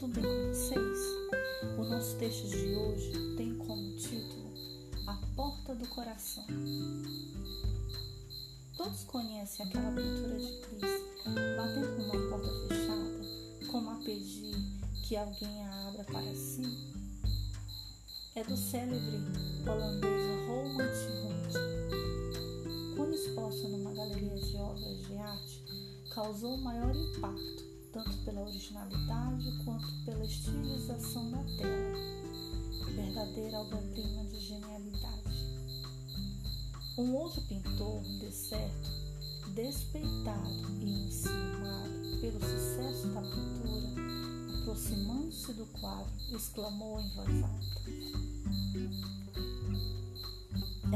Tudo bem com vocês? O nosso texto de hoje tem como título A Porta do Coração. Todos conhecem aquela pintura de Cris batendo com uma porta fechada, como a pedir que alguém a abra para si? É do célebre holandês Roland Hunt, Quando exposta numa galeria de obras de arte, causou o maior impacto tanto pela originalidade quanto pela estilização da tela verdadeira obra-prima de genialidade. Um outro pintor, de certo, despeitado e enciumado pelo sucesso da pintura, aproximando-se do quadro, exclamou em voz alta: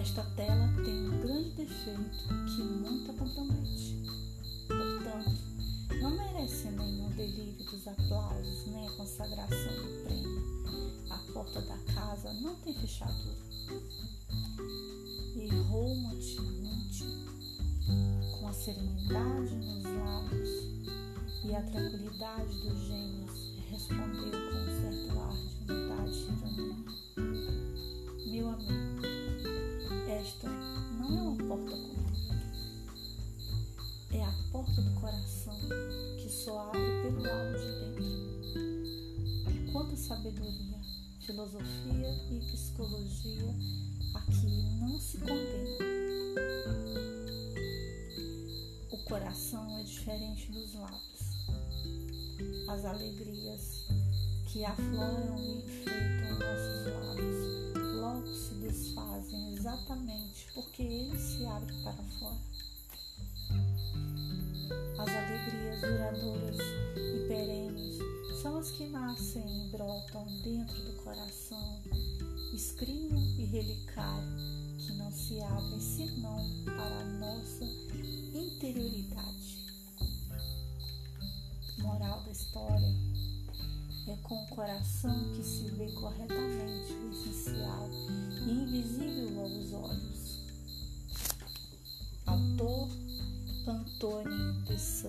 Esta tela tem um grande defeito que muito a compromete. Portanto, aplausos nem a consagração do prêmio porta da casa não tem fechadura. E Romuald com a serenidade nos lábios e a tranquilidade dos gêmeos, respondeu com um certo ar de humildade e ironia. Meu amigo, esta não é uma porta comum. É a porta do coração que só abre pelo. Quanta sabedoria filosofia e psicologia aqui não se condena. O coração é diferente dos lábios. As alegrias que afloram e enfeitam nossos lábios logo se desfazem exatamente porque eles se abrem para são as que nascem e brotam dentro do coração, escrinho e relicário, que não se abrem senão para a nossa interioridade. Moral da história é com o coração que se vê corretamente o essencial e invisível aos olhos. Autor Antônio Sá